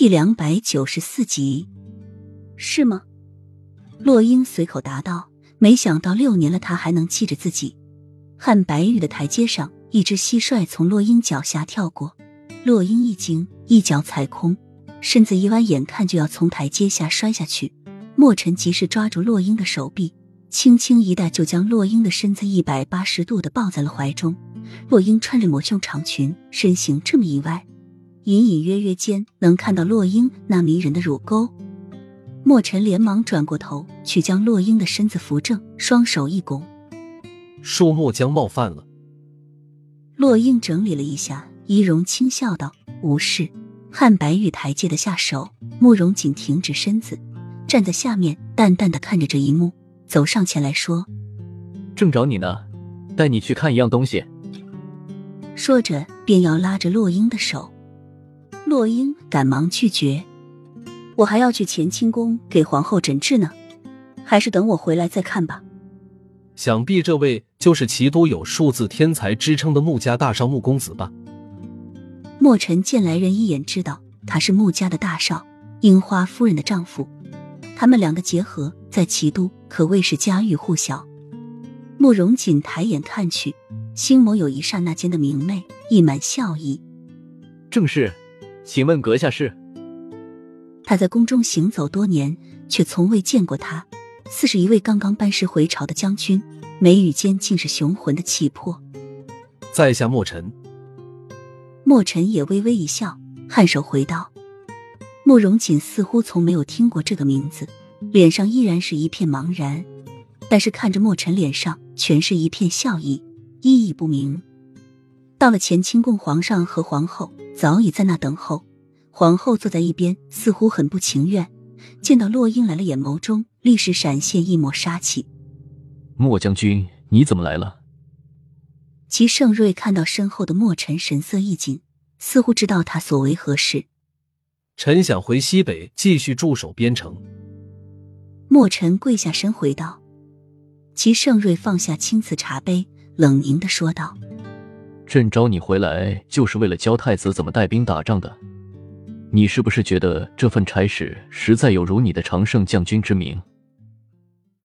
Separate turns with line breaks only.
第两百九十四集，是吗？洛英随口答道。没想到六年了，他还能记着自己。汉白玉的台阶上，一只蟋蟀从洛英脚下跳过，洛英一惊，一脚踩空，身子一弯，眼看就要从台阶下摔下去。莫尘及时抓住洛英的手臂，轻轻一带就将洛英的身子一百八十度的抱在了怀中。洛英穿着抹胸长裙，身形这么一歪。隐隐约约间能看到洛英那迷人的乳沟，莫尘连忙转过头去将洛英的身子扶正，双手一拱：“
恕末将冒犯了。”
洛英整理了一下仪容，轻笑道：“无事。”汉白玉台阶的下手，慕容锦停止身子，站在下面，淡淡的看着这一幕，走上前来说：“
正找你呢，带你去看一样东西。”
说着便要拉着洛英的手。洛英赶忙拒绝：“我还要去乾清宫给皇后诊治呢，还是等我回来再看吧。”
想必这位就是齐都有数字天才之称的穆家大少穆公子吧？
莫尘见来人一眼知道他是穆家的大少，樱花夫人的丈夫。他们两个结合在齐都可谓是家喻户晓。慕容锦抬眼看去，心眸有一刹那间的明媚，溢满笑意。
正是。请问阁下是？
他在宫中行走多年，却从未见过他，似是一位刚刚班师回朝的将军，眉宇间尽是雄浑的气魄。
在下墨尘。
墨尘也微微一笑，颔首回道：“慕容锦似乎从没有听过这个名字，脸上依然是一片茫然，但是看着墨尘脸上全是一片笑意，意义不明。”到了乾清宫，皇上和皇后早已在那等候。皇后坐在一边，似乎很不情愿。见到洛英来了，眼眸中立时闪现一抹杀气。
莫将军，你怎么来了？
齐盛瑞看到身后的莫尘，神色一紧，似乎知道他所为何事。
臣想回西北继续驻守边城。
莫尘跪下身回道。齐盛瑞放下青瓷茶杯，冷凝的说道。
朕招你回来，就是为了教太子怎么带兵打仗的。你是不是觉得这份差事实在有辱你的常胜将军之名？